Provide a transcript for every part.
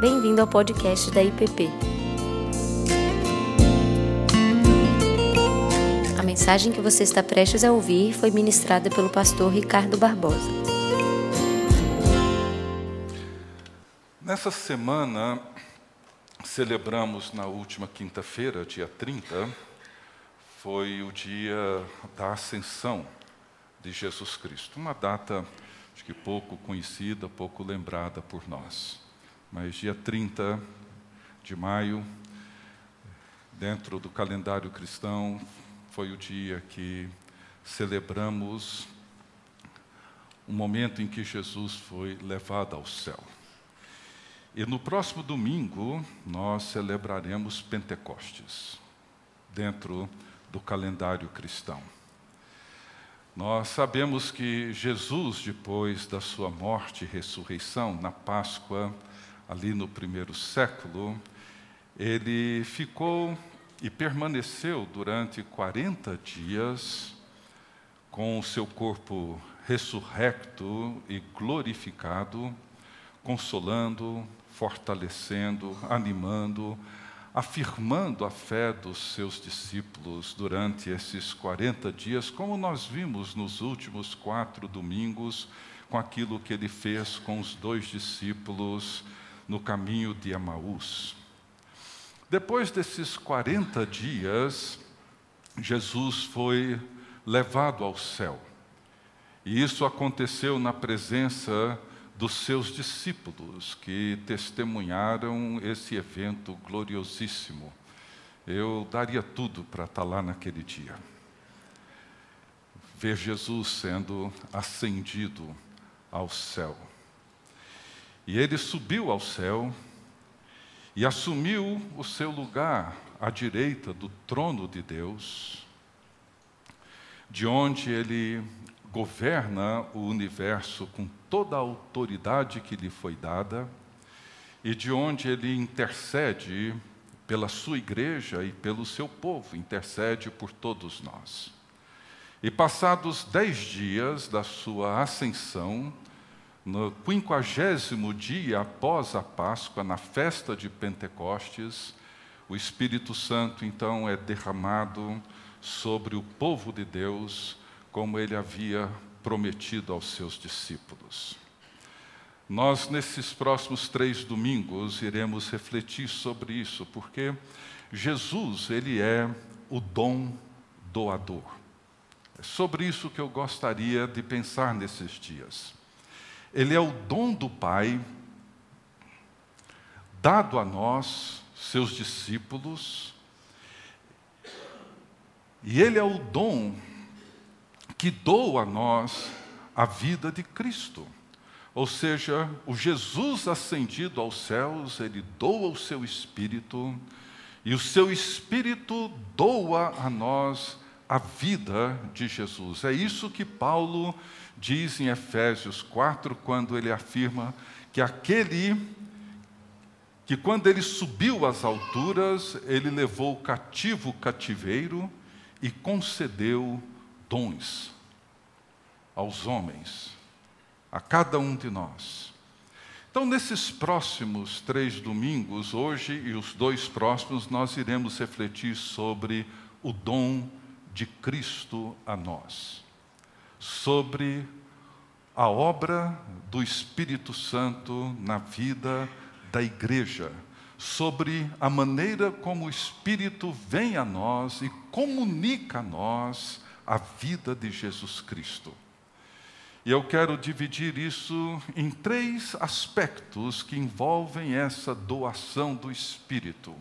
Bem-vindo ao podcast da IPP. A mensagem que você está prestes a ouvir foi ministrada pelo pastor Ricardo Barbosa. Nessa semana, celebramos na última quinta-feira, dia 30, foi o dia da ascensão de Jesus Cristo. Uma data, acho que pouco conhecida, pouco lembrada por nós. Mas dia 30 de maio, dentro do calendário cristão, foi o dia que celebramos o momento em que Jesus foi levado ao céu. E no próximo domingo nós celebraremos Pentecostes, dentro do calendário cristão. Nós sabemos que Jesus, depois da sua morte e ressurreição, na Páscoa, ali no primeiro século, ele ficou e permaneceu durante 40 dias com o seu corpo ressurrecto e glorificado, consolando, fortalecendo, animando, afirmando a fé dos seus discípulos durante esses 40 dias, como nós vimos nos últimos quatro domingos, com aquilo que ele fez com os dois discípulos no caminho de Emaús. Depois desses 40 dias, Jesus foi levado ao céu. E isso aconteceu na presença dos seus discípulos, que testemunharam esse evento gloriosíssimo. Eu daria tudo para estar lá naquele dia. Ver Jesus sendo ascendido ao céu. E ele subiu ao céu e assumiu o seu lugar à direita do trono de Deus, de onde ele governa o universo com toda a autoridade que lhe foi dada e de onde ele intercede pela sua igreja e pelo seu povo, intercede por todos nós. E passados dez dias da sua ascensão, no quinquagésimo dia após a Páscoa, na festa de Pentecostes, o Espírito Santo então é derramado sobre o povo de Deus, como ele havia prometido aos seus discípulos. Nós, nesses próximos três domingos, iremos refletir sobre isso, porque Jesus, ele é o dom doador. É sobre isso que eu gostaria de pensar nesses dias. Ele é o dom do Pai, dado a nós, seus discípulos, e Ele é o dom que doa a nós a vida de Cristo. Ou seja, o Jesus ascendido aos céus, ele doa o seu espírito, e o seu espírito doa a nós a vida de Jesus. É isso que Paulo diz em Efésios 4, quando ele afirma que aquele que quando ele subiu às alturas, ele levou cativo o cativeiro e concedeu dons aos homens, a cada um de nós. Então, nesses próximos três domingos, hoje e os dois próximos, nós iremos refletir sobre o dom de Cristo a nós sobre a obra do Espírito Santo na vida da igreja, sobre a maneira como o Espírito vem a nós e comunica a nós a vida de Jesus Cristo. E eu quero dividir isso em três aspectos que envolvem essa doação do Espírito: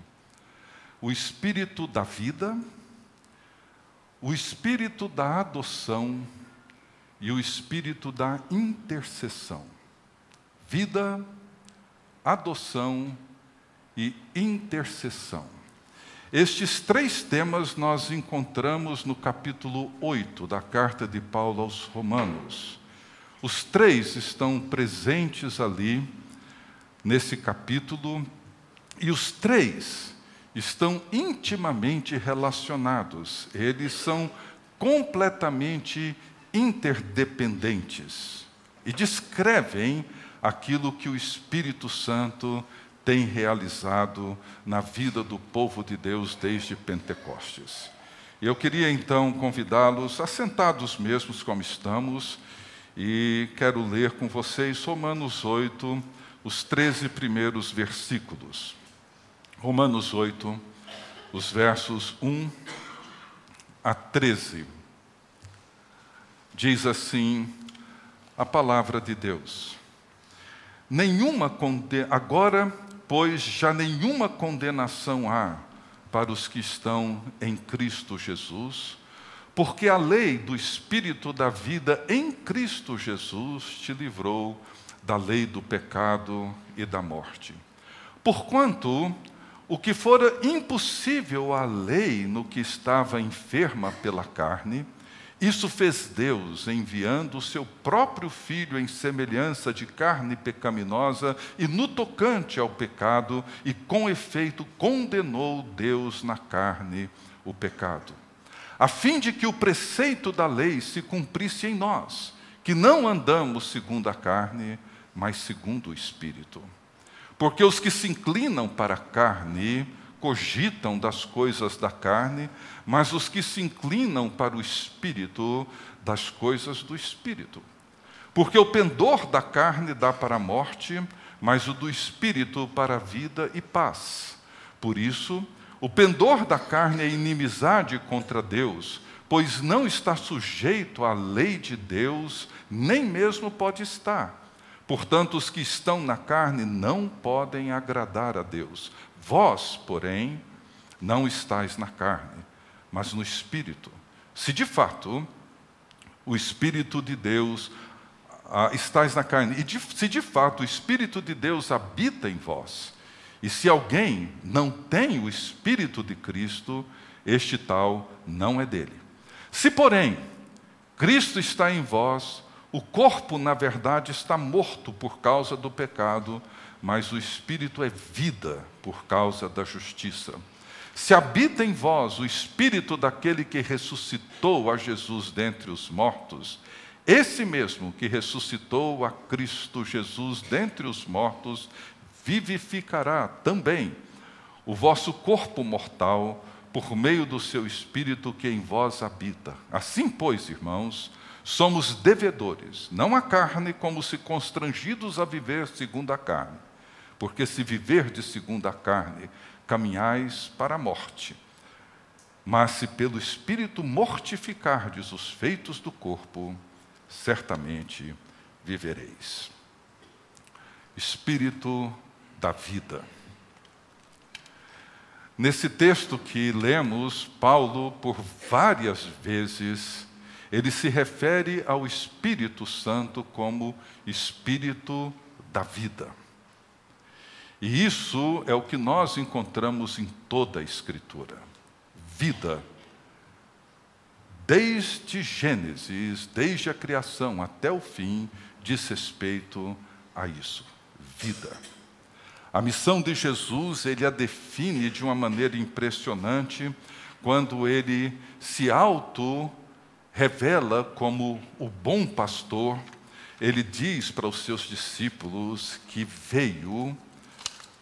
o Espírito da vida, o Espírito da adoção e o espírito da intercessão. Vida, adoção e intercessão. Estes três temas nós encontramos no capítulo 8 da carta de Paulo aos Romanos. Os três estão presentes ali, nesse capítulo, e os três estão intimamente relacionados, eles são completamente interdependentes e descrevem aquilo que o Espírito Santo tem realizado na vida do povo de Deus desde Pentecostes. Eu queria então convidá-los, assentados mesmos como estamos, e quero ler com vocês Romanos 8, os 13 primeiros versículos. Romanos 8, os versos 1 a 13. Diz assim a palavra de Deus: Nenhuma conde... agora, pois já nenhuma condenação há para os que estão em Cristo Jesus, porque a lei do Espírito da vida em Cristo Jesus te livrou da lei do pecado e da morte. Porquanto o que fora impossível à lei no que estava enferma pela carne, isso fez Deus, enviando o seu próprio Filho em semelhança de carne pecaminosa e no tocante ao pecado, e com efeito condenou Deus na carne o pecado, a fim de que o preceito da lei se cumprisse em nós, que não andamos segundo a carne, mas segundo o Espírito. Porque os que se inclinam para a carne cogitam das coisas da carne, mas os que se inclinam para o espírito, das coisas do espírito. Porque o pendor da carne dá para a morte, mas o do espírito para a vida e paz. Por isso, o pendor da carne é inimizade contra Deus, pois não está sujeito à lei de Deus, nem mesmo pode estar. Portanto, os que estão na carne não podem agradar a Deus. Vós, porém, não estáis na carne, mas no Espírito. Se de fato o Espírito de Deus ah, estáis na carne, e de, se de fato o Espírito de Deus habita em vós, e se alguém não tem o Espírito de Cristo, este tal não é dele. Se, porém, Cristo está em vós, o corpo, na verdade, está morto por causa do pecado, mas o Espírito é vida por causa da justiça. Se habita em vós o Espírito daquele que ressuscitou a Jesus dentre os mortos, esse mesmo que ressuscitou a Cristo Jesus dentre os mortos, vivificará também o vosso corpo mortal por meio do seu Espírito que em vós habita. Assim, pois, irmãos, somos devedores, não a carne, como se constrangidos a viver segundo a carne porque se viver de segundo a carne, caminhais para a morte. Mas se pelo Espírito mortificardes os feitos do corpo, certamente vivereis. Espírito da vida. Nesse texto que lemos, Paulo, por várias vezes, ele se refere ao Espírito Santo como Espírito da vida. E isso é o que nós encontramos em toda a Escritura. Vida. Desde Gênesis, desde a criação até o fim, diz respeito a isso. Vida. A missão de Jesus, ele a define de uma maneira impressionante quando ele se auto revela como o bom pastor. Ele diz para os seus discípulos que veio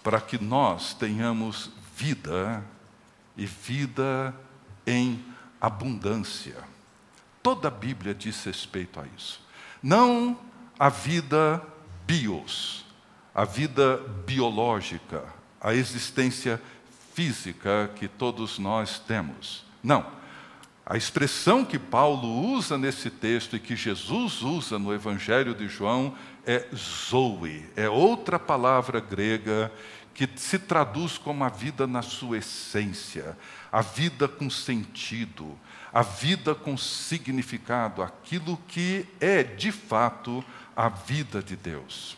para que nós tenhamos vida e vida em abundância. Toda a Bíblia diz respeito a isso. Não a vida bios, a vida biológica, a existência física que todos nós temos. Não. A expressão que Paulo usa nesse texto e que Jesus usa no Evangelho de João é zoe, é outra palavra grega que se traduz como a vida na sua essência, a vida com sentido, a vida com significado, aquilo que é de fato a vida de Deus.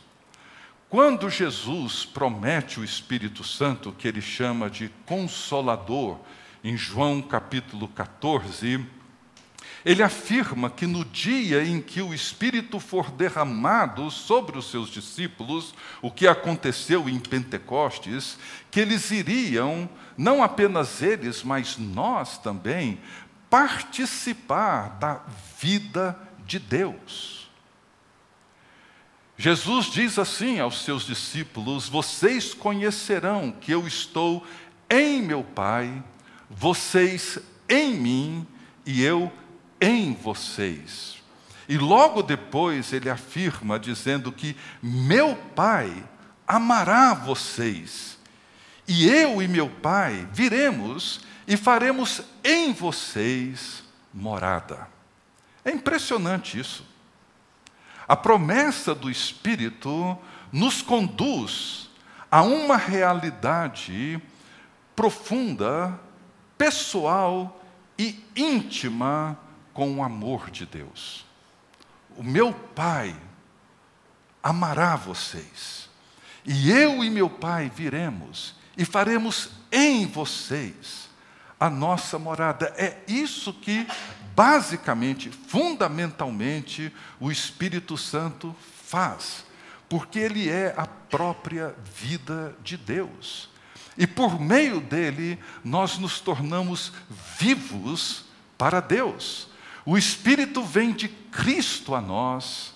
Quando Jesus promete o Espírito Santo, que ele chama de consolador, em João capítulo 14, ele afirma que no dia em que o Espírito for derramado sobre os seus discípulos, o que aconteceu em Pentecostes, que eles iriam, não apenas eles, mas nós também, participar da vida de Deus. Jesus diz assim aos seus discípulos: Vocês conhecerão que eu estou em meu Pai, vocês em mim e eu em vocês. E logo depois ele afirma, dizendo que meu Pai amará vocês, e eu e meu Pai viremos e faremos em vocês morada. É impressionante isso. A promessa do Espírito nos conduz a uma realidade profunda, pessoal e íntima com o amor de Deus. O meu Pai amará vocês, e eu e meu Pai viremos e faremos em vocês a nossa morada. É isso que, basicamente, fundamentalmente, o Espírito Santo faz, porque ele é a própria vida de Deus. E por meio dele, nós nos tornamos vivos para Deus. O Espírito vem de Cristo a nós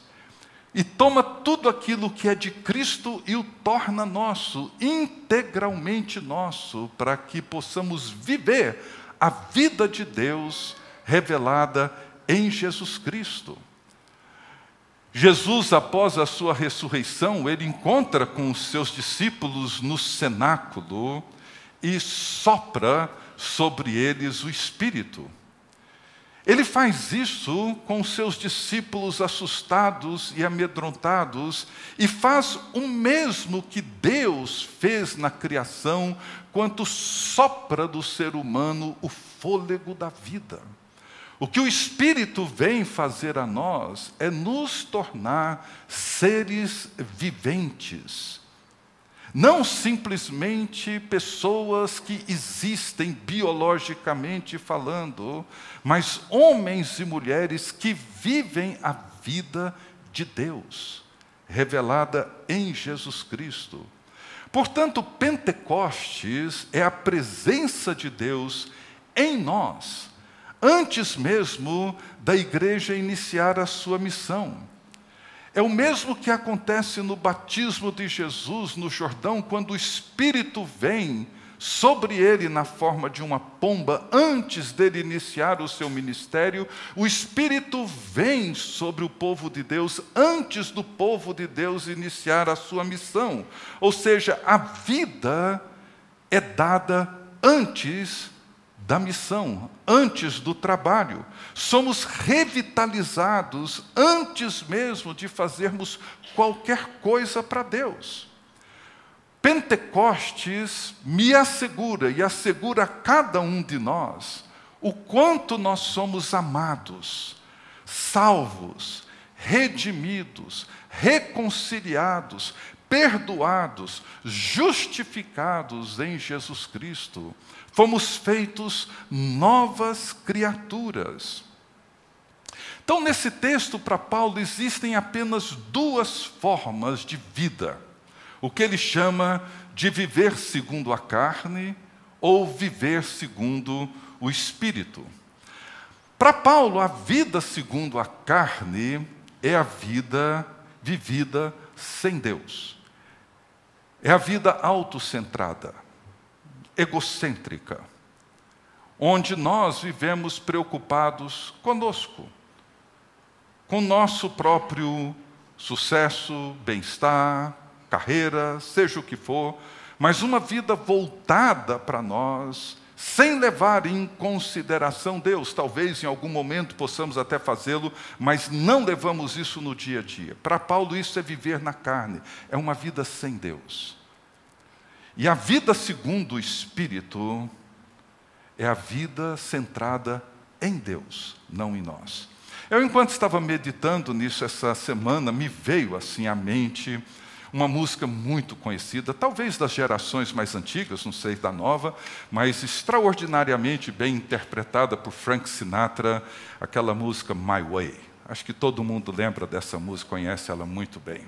e toma tudo aquilo que é de Cristo e o torna nosso, integralmente nosso, para que possamos viver a vida de Deus revelada em Jesus Cristo. Jesus, após a sua ressurreição, ele encontra com os seus discípulos no cenáculo e sopra sobre eles o Espírito. Ele faz isso com seus discípulos assustados e amedrontados e faz o mesmo que Deus fez na criação, quando sopra do ser humano o fôlego da vida. O que o Espírito vem fazer a nós é nos tornar seres viventes não simplesmente pessoas que existem biologicamente falando, mas homens e mulheres que vivem a vida de Deus, revelada em Jesus Cristo. Portanto, Pentecostes é a presença de Deus em nós, antes mesmo da igreja iniciar a sua missão. É o mesmo que acontece no batismo de Jesus no Jordão, quando o Espírito vem sobre ele na forma de uma pomba, antes dele iniciar o seu ministério, o Espírito vem sobre o povo de Deus antes do povo de Deus iniciar a sua missão. Ou seja, a vida é dada antes da missão, antes do trabalho. Somos revitalizados antes mesmo de fazermos qualquer coisa para Deus. Pentecostes me assegura e assegura a cada um de nós o quanto nós somos amados, salvos, redimidos, reconciliados, perdoados, justificados em Jesus Cristo. Fomos feitos novas criaturas. Então, nesse texto, para Paulo, existem apenas duas formas de vida: o que ele chama de viver segundo a carne ou viver segundo o espírito. Para Paulo, a vida segundo a carne é a vida vivida sem Deus. É a vida autocentrada egocêntrica, onde nós vivemos preocupados conosco, com nosso próprio sucesso, bem-estar, carreira, seja o que for, mas uma vida voltada para nós, sem levar em consideração Deus. Talvez em algum momento possamos até fazê-lo, mas não levamos isso no dia a dia. Para Paulo, isso é viver na carne, é uma vida sem Deus. E a vida segundo o Espírito é a vida centrada em Deus, não em nós. Eu, enquanto estava meditando nisso essa semana, me veio assim à mente uma música muito conhecida, talvez das gerações mais antigas, não sei da nova, mas extraordinariamente bem interpretada por Frank Sinatra, aquela música My Way. Acho que todo mundo lembra dessa música, conhece ela muito bem.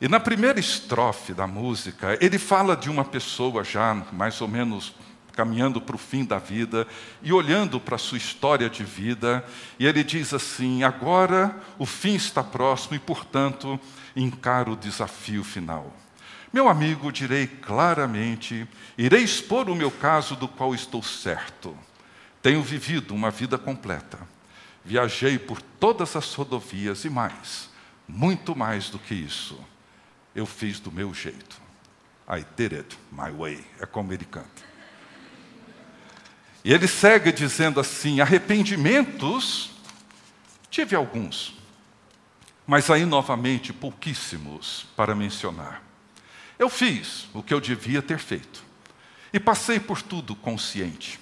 E na primeira estrofe da música, ele fala de uma pessoa já mais ou menos caminhando para o fim da vida e olhando para a sua história de vida, e ele diz assim: agora o fim está próximo e, portanto, encaro o desafio final. Meu amigo, direi claramente, irei expor o meu caso do qual estou certo. Tenho vivido uma vida completa. Viajei por todas as rodovias e mais, muito mais do que isso. Eu fiz do meu jeito. I did it my way. É como ele canta. E ele segue dizendo assim: arrependimentos, tive alguns, mas aí novamente pouquíssimos para mencionar. Eu fiz o que eu devia ter feito e passei por tudo consciente.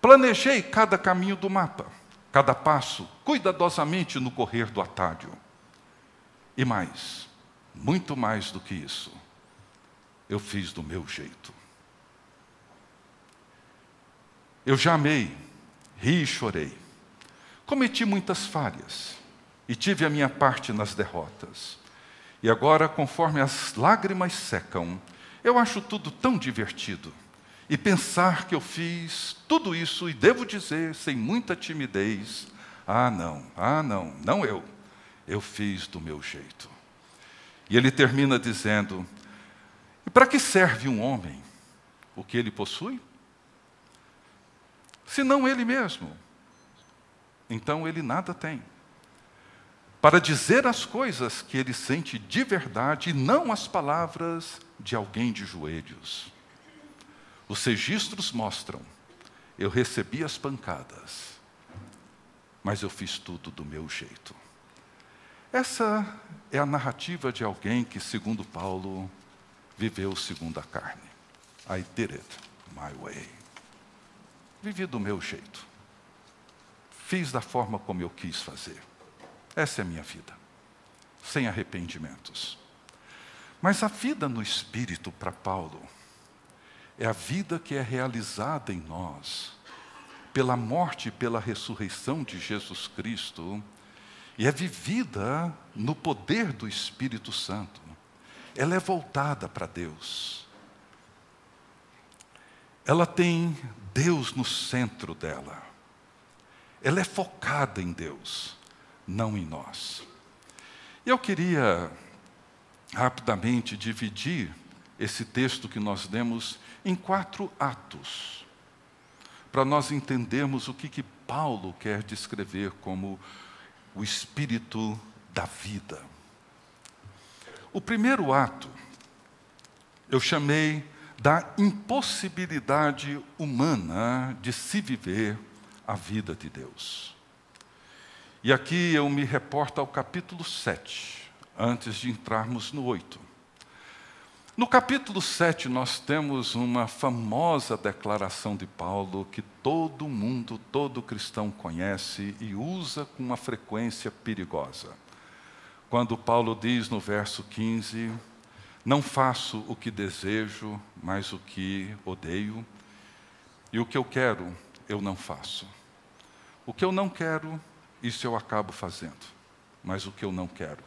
Planejei cada caminho do mapa, cada passo, cuidadosamente no correr do atalho. E mais, muito mais do que isso, eu fiz do meu jeito. Eu já amei, ri e chorei. Cometi muitas falhas e tive a minha parte nas derrotas. E agora, conforme as lágrimas secam, eu acho tudo tão divertido. E pensar que eu fiz tudo isso, e devo dizer, sem muita timidez: ah, não, ah, não, não eu. Eu fiz do meu jeito. E ele termina dizendo: e para que serve um homem? O que ele possui? senão ele mesmo. Então ele nada tem. Para dizer as coisas que ele sente de verdade e não as palavras de alguém de joelhos. Os registros mostram: eu recebi as pancadas, mas eu fiz tudo do meu jeito. Essa é a narrativa de alguém que, segundo Paulo, viveu segundo a carne. I did it my way. Vivi do meu jeito. Fiz da forma como eu quis fazer. Essa é a minha vida. Sem arrependimentos. Mas a vida no espírito para Paulo é a vida que é realizada em nós pela morte e pela ressurreição de Jesus Cristo e é vivida no poder do Espírito Santo. Ela é voltada para Deus. Ela tem Deus no centro dela. Ela é focada em Deus, não em nós. Eu queria rapidamente dividir esse texto que nós demos em quatro atos, para nós entendermos o que, que Paulo quer descrever como o espírito da vida. O primeiro ato eu chamei da impossibilidade humana de se viver a vida de Deus. E aqui eu me reporto ao capítulo 7, antes de entrarmos no 8. No capítulo 7, nós temos uma famosa declaração de Paulo que todo mundo, todo cristão conhece e usa com uma frequência perigosa. Quando Paulo diz no verso 15: não faço o que desejo, mas o que odeio, e o que eu quero, eu não faço. O que eu não quero, isso eu acabo fazendo, mas o que eu não quero,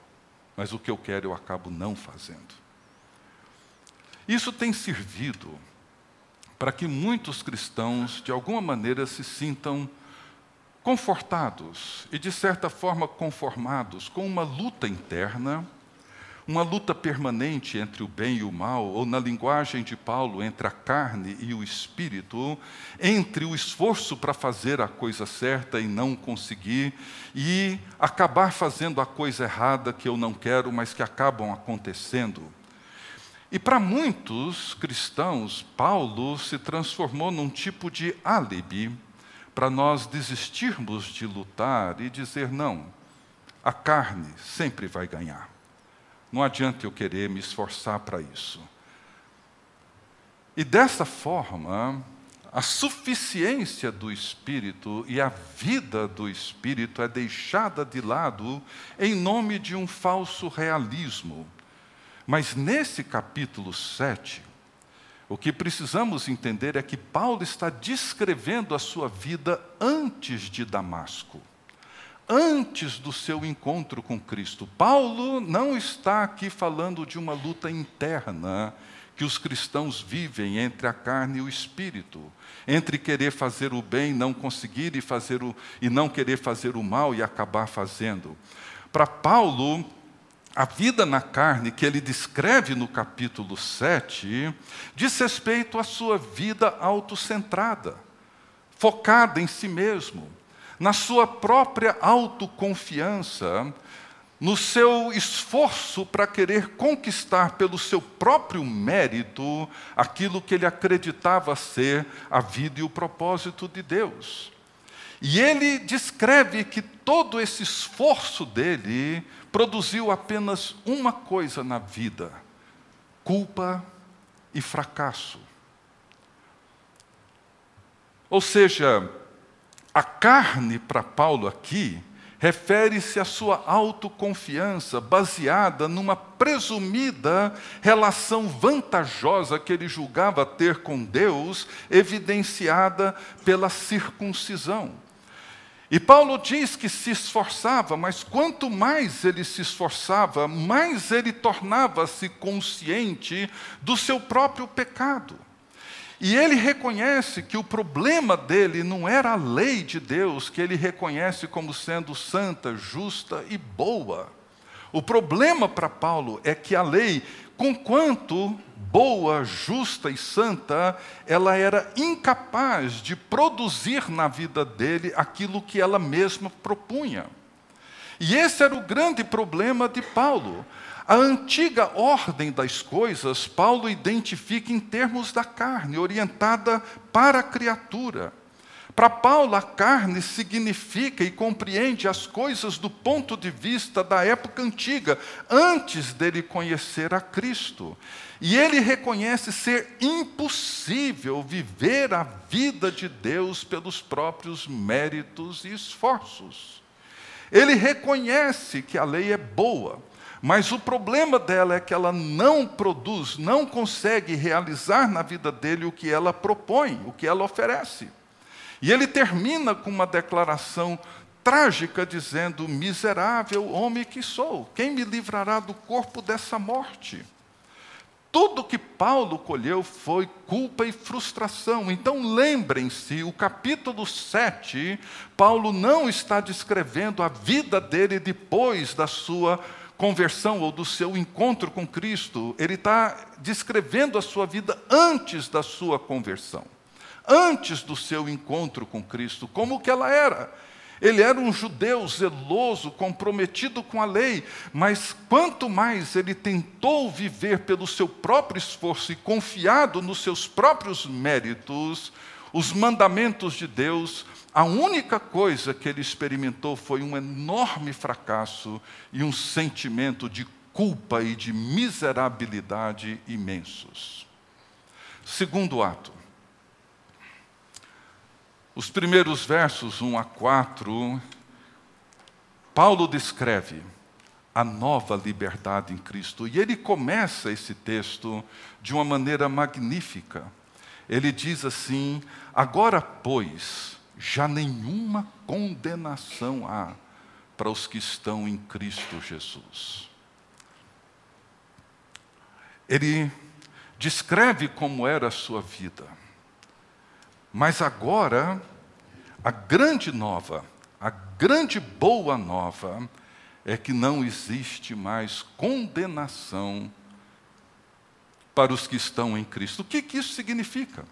mas o que eu quero, eu acabo não fazendo. Isso tem servido para que muitos cristãos, de alguma maneira, se sintam confortados e, de certa forma, conformados com uma luta interna uma luta permanente entre o bem e o mal, ou na linguagem de Paulo, entre a carne e o espírito, entre o esforço para fazer a coisa certa e não conseguir, e acabar fazendo a coisa errada que eu não quero, mas que acabam acontecendo. E para muitos cristãos, Paulo se transformou num tipo de álibi para nós desistirmos de lutar e dizer: não, a carne sempre vai ganhar. Não adianta eu querer me esforçar para isso. E dessa forma, a suficiência do Espírito e a vida do Espírito é deixada de lado em nome de um falso realismo. Mas nesse capítulo 7, o que precisamos entender é que Paulo está descrevendo a sua vida antes de Damasco antes do seu encontro com Cristo. Paulo não está aqui falando de uma luta interna que os cristãos vivem entre a carne e o espírito, entre querer fazer o bem, não conseguir e fazer o e não querer fazer o mal e acabar fazendo. Para Paulo, a vida na carne que ele descreve no capítulo 7 diz respeito à sua vida autocentrada, focada em si mesmo, na sua própria autoconfiança, no seu esforço para querer conquistar pelo seu próprio mérito aquilo que ele acreditava ser a vida e o propósito de Deus. E ele descreve que todo esse esforço dele produziu apenas uma coisa na vida: culpa e fracasso. Ou seja, a carne para Paulo aqui refere-se à sua autoconfiança baseada numa presumida relação vantajosa que ele julgava ter com Deus, evidenciada pela circuncisão. E Paulo diz que se esforçava, mas quanto mais ele se esforçava, mais ele tornava-se consciente do seu próprio pecado. E ele reconhece que o problema dele não era a lei de Deus, que ele reconhece como sendo santa, justa e boa. O problema para Paulo é que a lei, conquanto boa, justa e santa, ela era incapaz de produzir na vida dele aquilo que ela mesma propunha. E esse era o grande problema de Paulo. A antiga ordem das coisas, Paulo identifica em termos da carne, orientada para a criatura. Para Paulo, a carne significa e compreende as coisas do ponto de vista da época antiga, antes dele conhecer a Cristo. E ele reconhece ser impossível viver a vida de Deus pelos próprios méritos e esforços. Ele reconhece que a lei é boa, mas o problema dela é que ela não produz, não consegue realizar na vida dele o que ela propõe, o que ela oferece. E ele termina com uma declaração trágica, dizendo: Miserável homem que sou, quem me livrará do corpo dessa morte? Tudo que Paulo colheu foi culpa e frustração. Então lembrem-se, o capítulo 7, Paulo não está descrevendo a vida dele depois da sua conversão ou do seu encontro com Cristo, ele está descrevendo a sua vida antes da sua conversão antes do seu encontro com Cristo, como que ela era. Ele era um judeu zeloso, comprometido com a lei, mas quanto mais ele tentou viver pelo seu próprio esforço e confiado nos seus próprios méritos, os mandamentos de Deus, a única coisa que ele experimentou foi um enorme fracasso e um sentimento de culpa e de miserabilidade imensos. Segundo ato, os primeiros versos 1 a 4, Paulo descreve a nova liberdade em Cristo. E ele começa esse texto de uma maneira magnífica. Ele diz assim: Agora, pois, já nenhuma condenação há para os que estão em Cristo Jesus. Ele descreve como era a sua vida mas agora, a grande nova, a grande boa nova, é que não existe mais condenação para os que estão em Cristo. O que, que isso significa?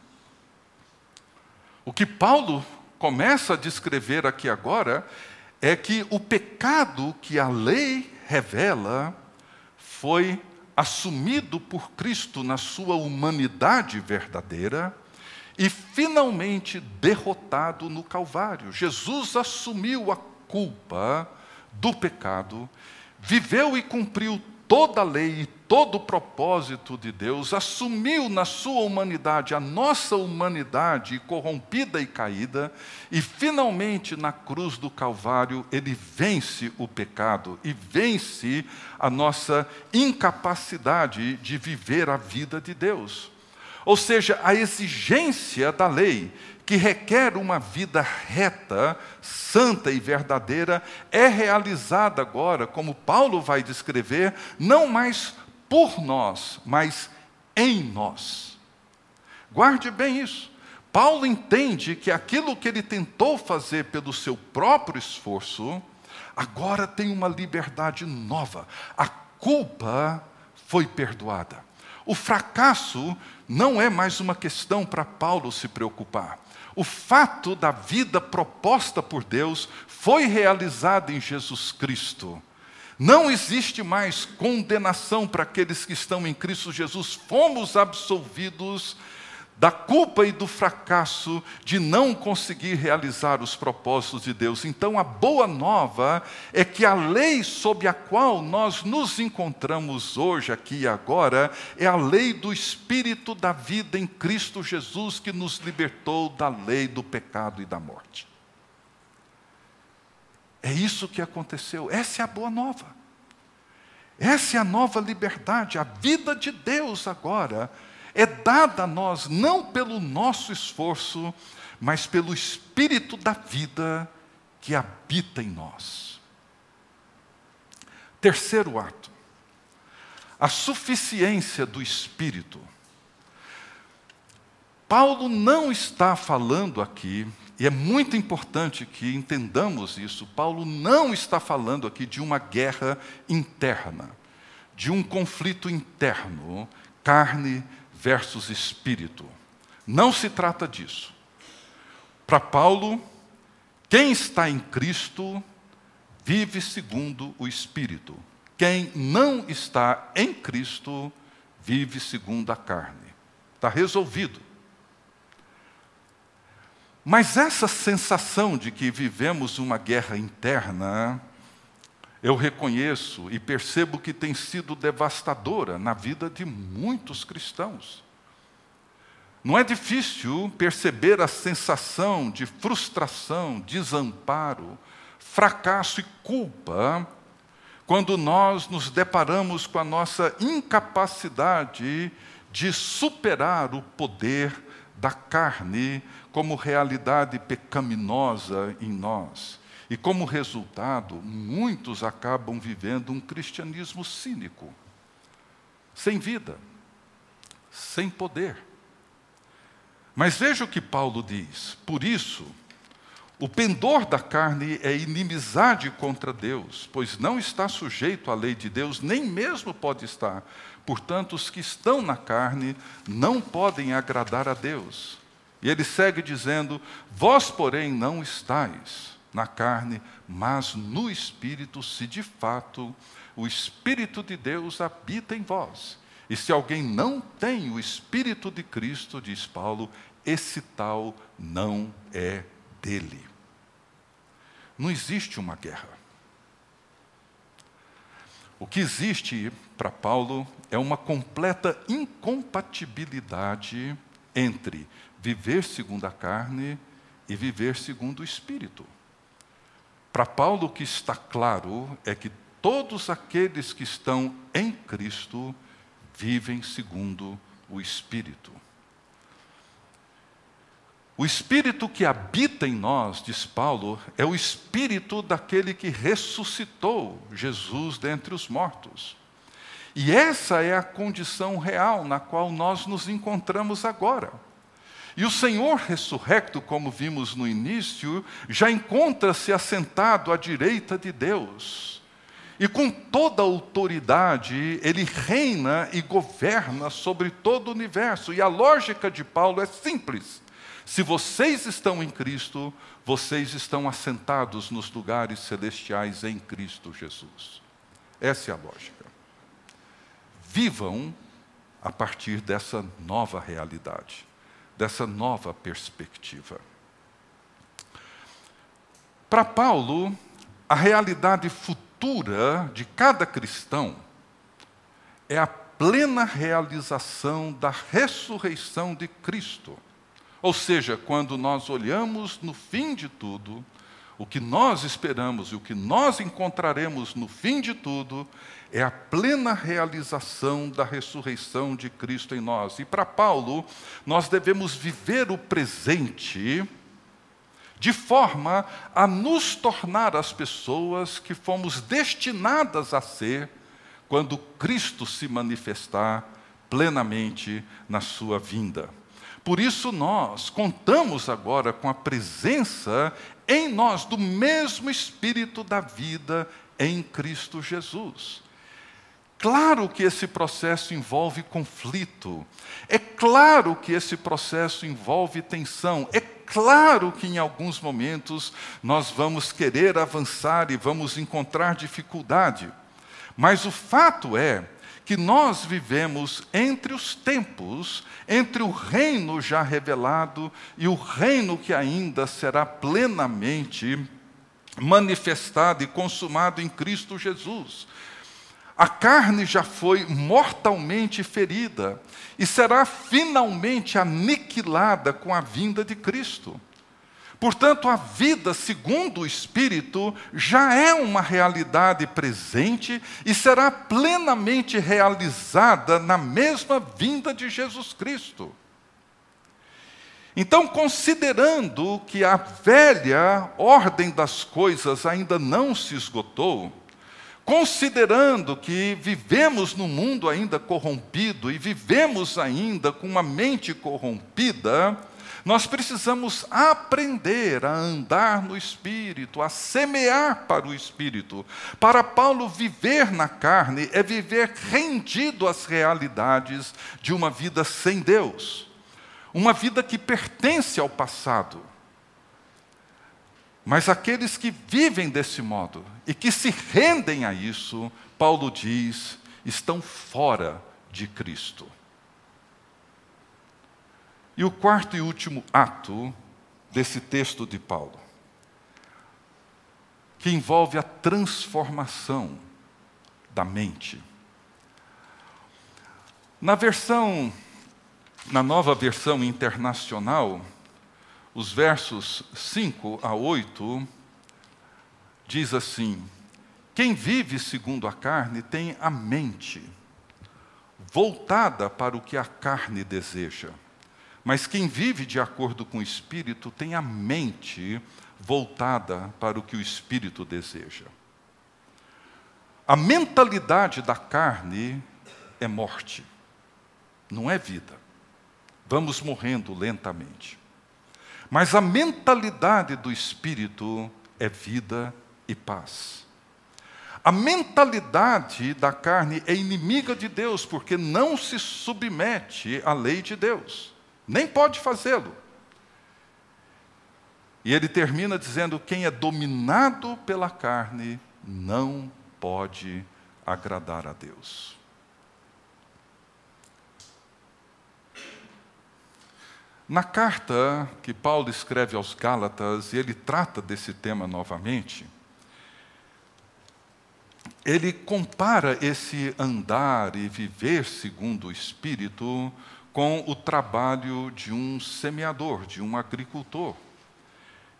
O que Paulo começa a descrever aqui agora é que o pecado que a lei revela foi assumido por Cristo na sua humanidade verdadeira e finalmente derrotado no Calvário. Jesus assumiu a culpa do pecado, viveu e cumpriu toda a lei e todo o propósito de Deus, assumiu na sua humanidade a nossa humanidade corrompida e caída, e finalmente na cruz do Calvário ele vence o pecado e vence a nossa incapacidade de viver a vida de Deus. Ou seja, a exigência da lei, que requer uma vida reta, santa e verdadeira, é realizada agora, como Paulo vai descrever, não mais por nós, mas em nós. Guarde bem isso. Paulo entende que aquilo que ele tentou fazer pelo seu próprio esforço, agora tem uma liberdade nova. A culpa foi perdoada. O fracasso não é mais uma questão para Paulo se preocupar. O fato da vida proposta por Deus foi realizada em Jesus Cristo. Não existe mais condenação para aqueles que estão em Cristo Jesus. Fomos absolvidos da culpa e do fracasso de não conseguir realizar os propósitos de Deus. Então, a boa nova é que a lei sob a qual nós nos encontramos hoje, aqui e agora, é a lei do Espírito da vida em Cristo Jesus, que nos libertou da lei do pecado e da morte. É isso que aconteceu, essa é a boa nova. Essa é a nova liberdade, a vida de Deus agora é dada a nós não pelo nosso esforço, mas pelo Espírito da vida que habita em nós. Terceiro ato, a suficiência do Espírito. Paulo não está falando aqui, e é muito importante que entendamos isso, Paulo não está falando aqui de uma guerra interna, de um conflito interno, carne versus espírito. Não se trata disso. Para Paulo, quem está em Cristo vive segundo o espírito. Quem não está em Cristo vive segundo a carne. Está resolvido. Mas essa sensação de que vivemos uma guerra interna eu reconheço e percebo que tem sido devastadora na vida de muitos cristãos. Não é difícil perceber a sensação de frustração, desamparo, fracasso e culpa quando nós nos deparamos com a nossa incapacidade de superar o poder da carne como realidade pecaminosa em nós. E como resultado, muitos acabam vivendo um cristianismo cínico, sem vida, sem poder. Mas veja o que Paulo diz: por isso, o pendor da carne é inimizade contra Deus, pois não está sujeito à lei de Deus, nem mesmo pode estar. Portanto, os que estão na carne não podem agradar a Deus. E ele segue dizendo: Vós, porém, não estáis na carne, mas no espírito, se de fato o espírito de Deus habita em vós. E se alguém não tem o espírito de Cristo, diz Paulo, esse tal não é dele. Não existe uma guerra. O que existe para Paulo é uma completa incompatibilidade entre viver segundo a carne e viver segundo o espírito. Para Paulo, o que está claro é que todos aqueles que estão em Cristo vivem segundo o Espírito. O Espírito que habita em nós, diz Paulo, é o Espírito daquele que ressuscitou Jesus dentre os mortos. E essa é a condição real na qual nós nos encontramos agora. E o Senhor ressurrecto, como vimos no início, já encontra-se assentado à direita de Deus. E com toda autoridade, ele reina e governa sobre todo o universo. E a lógica de Paulo é simples: se vocês estão em Cristo, vocês estão assentados nos lugares celestiais em Cristo Jesus. Essa é a lógica. Vivam a partir dessa nova realidade dessa nova perspectiva. Para Paulo, a realidade futura de cada cristão é a plena realização da ressurreição de Cristo. Ou seja, quando nós olhamos no fim de tudo, o que nós esperamos e o que nós encontraremos no fim de tudo é a plena realização da ressurreição de Cristo em nós. E para Paulo, nós devemos viver o presente de forma a nos tornar as pessoas que fomos destinadas a ser quando Cristo se manifestar plenamente na sua vinda. Por isso, nós contamos agora com a presença em nós do mesmo Espírito da vida em Cristo Jesus. Claro que esse processo envolve conflito, é claro que esse processo envolve tensão, é claro que em alguns momentos nós vamos querer avançar e vamos encontrar dificuldade, mas o fato é que nós vivemos entre os tempos, entre o reino já revelado e o reino que ainda será plenamente manifestado e consumado em Cristo Jesus. A carne já foi mortalmente ferida e será finalmente aniquilada com a vinda de Cristo. Portanto, a vida segundo o Espírito já é uma realidade presente e será plenamente realizada na mesma vinda de Jesus Cristo. Então, considerando que a velha ordem das coisas ainda não se esgotou, considerando que vivemos num mundo ainda corrompido e vivemos ainda com uma mente corrompida, nós precisamos aprender a andar no Espírito, a semear para o Espírito. Para Paulo, viver na carne é viver rendido às realidades de uma vida sem Deus, uma vida que pertence ao passado. Mas aqueles que vivem desse modo e que se rendem a isso, Paulo diz, estão fora de Cristo. E o quarto e último ato desse texto de Paulo, que envolve a transformação da mente. Na versão, na nova versão internacional, os versos 5 a 8 diz assim: Quem vive segundo a carne tem a mente voltada para o que a carne deseja. Mas quem vive de acordo com o Espírito tem a mente voltada para o que o Espírito deseja. A mentalidade da carne é morte, não é vida. Vamos morrendo lentamente. Mas a mentalidade do Espírito é vida e paz. A mentalidade da carne é inimiga de Deus, porque não se submete à lei de Deus nem pode fazê-lo. E ele termina dizendo: quem é dominado pela carne não pode agradar a Deus. Na carta que Paulo escreve aos Gálatas, e ele trata desse tema novamente, ele compara esse andar e viver segundo o Espírito com o trabalho de um semeador, de um agricultor.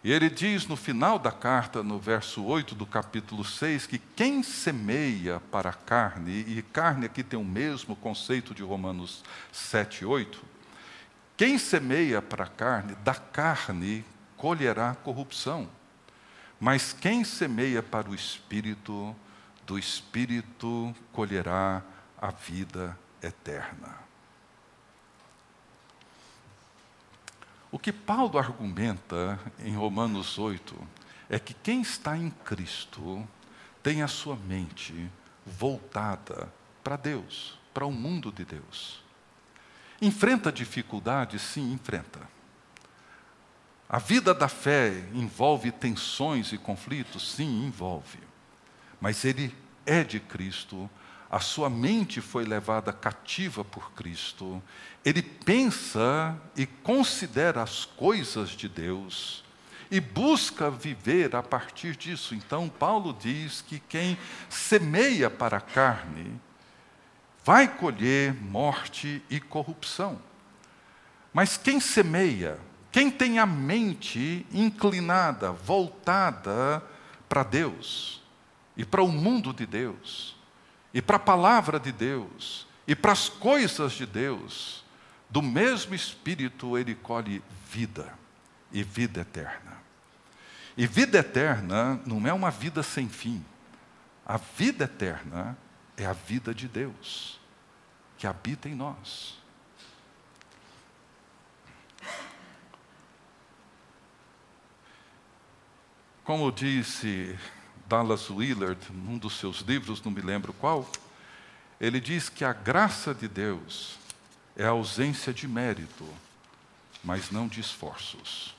E ele diz no final da carta, no verso 8 do capítulo 6, que quem semeia para a carne, e carne aqui tem o mesmo conceito de Romanos 7, 8, quem semeia para a carne, da carne colherá corrupção. Mas quem semeia para o espírito, do espírito colherá a vida eterna. O que Paulo argumenta em Romanos 8 é que quem está em Cristo tem a sua mente voltada para Deus, para o mundo de Deus. Enfrenta dificuldades? Sim, enfrenta. A vida da fé envolve tensões e conflitos? Sim, envolve. Mas ele é de Cristo, a sua mente foi levada cativa por Cristo, ele pensa e considera as coisas de Deus e busca viver a partir disso. Então, Paulo diz que quem semeia para a carne vai colher morte e corrupção. Mas quem semeia, quem tem a mente inclinada, voltada para Deus e para o mundo de Deus, e para a palavra de Deus, e para as coisas de Deus, do mesmo Espírito ele colhe vida e vida eterna. E vida eterna não é uma vida sem fim. A vida eterna é a vida de Deus, que habita em nós. Como disse Dallas Willard, num dos seus livros, não me lembro qual, ele diz que a graça de Deus é a ausência de mérito, mas não de esforços.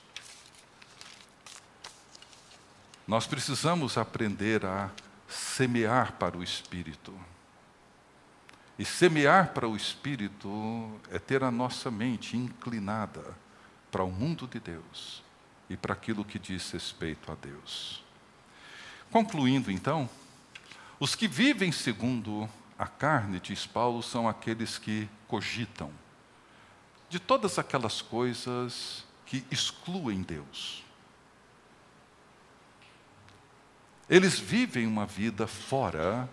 Nós precisamos aprender a semear para o Espírito. E semear para o Espírito é ter a nossa mente inclinada para o mundo de Deus e para aquilo que diz respeito a Deus. Concluindo, então, os que vivem segundo a carne, diz Paulo, são aqueles que cogitam de todas aquelas coisas que excluem Deus. Eles vivem uma vida fora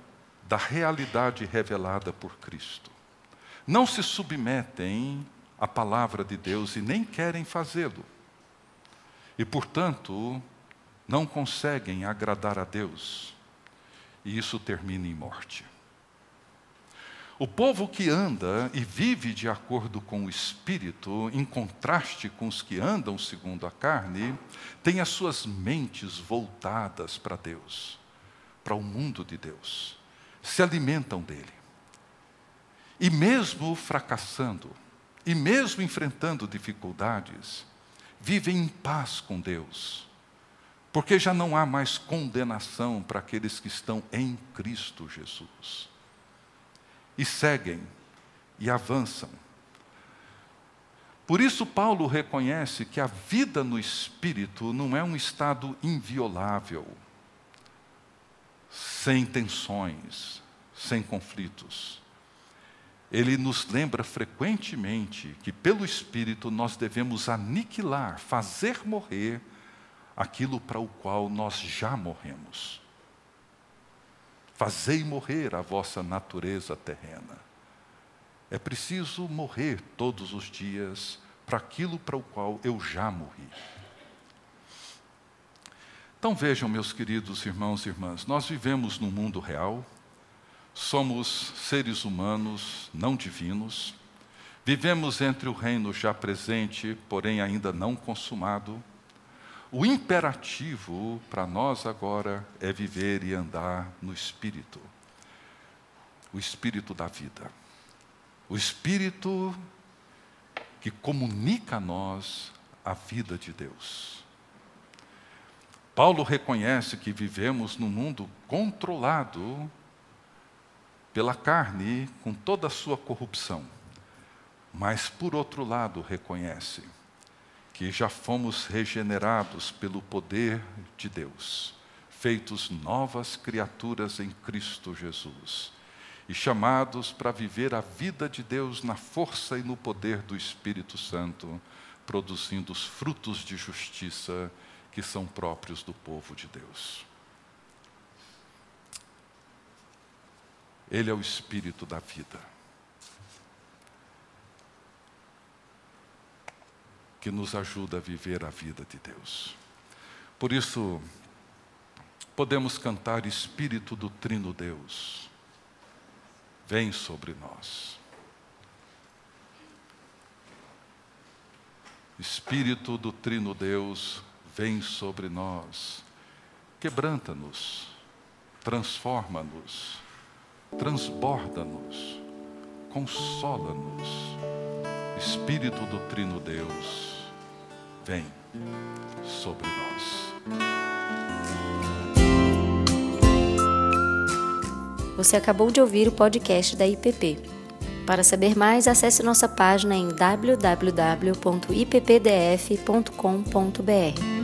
da realidade revelada por Cristo. Não se submetem à palavra de Deus e nem querem fazê-lo. E, portanto, não conseguem agradar a Deus. E isso termina em morte. O povo que anda e vive de acordo com o Espírito, em contraste com os que andam segundo a carne, tem as suas mentes voltadas para Deus, para o mundo de Deus, se alimentam dele. E mesmo fracassando, e mesmo enfrentando dificuldades, vivem em paz com Deus, porque já não há mais condenação para aqueles que estão em Cristo Jesus e seguem e avançam. Por isso, Paulo reconhece que a vida no espírito não é um estado inviolável, sem tensões, sem conflitos. Ele nos lembra frequentemente que, pelo Espírito, nós devemos aniquilar, fazer morrer aquilo para o qual nós já morremos. Fazei morrer a vossa natureza terrena. É preciso morrer todos os dias para aquilo para o qual eu já morri. Então vejam, meus queridos irmãos e irmãs, nós vivemos no mundo real, somos seres humanos não divinos, vivemos entre o reino já presente, porém ainda não consumado, o imperativo para nós agora é viver e andar no Espírito o Espírito da vida. O Espírito que comunica a nós a vida de Deus. Paulo reconhece que vivemos num mundo controlado pela carne, com toda a sua corrupção. Mas, por outro lado, reconhece que já fomos regenerados pelo poder de Deus, feitos novas criaturas em Cristo Jesus e chamados para viver a vida de Deus na força e no poder do Espírito Santo, produzindo os frutos de justiça que são próprios do povo de Deus. Ele é o Espírito da vida. Que nos ajuda a viver a vida de Deus. Por isso, podemos cantar Espírito do Trino Deus, vem sobre nós. Espírito do Trino Deus, vem sobre nós, quebranta-nos, transforma-nos, transborda-nos, consola-nos. Espírito do Trino Deus, vem sobre nós. Você acabou de ouvir o podcast da IPP. Para saber mais, acesse nossa página em www.ippdf.com.br.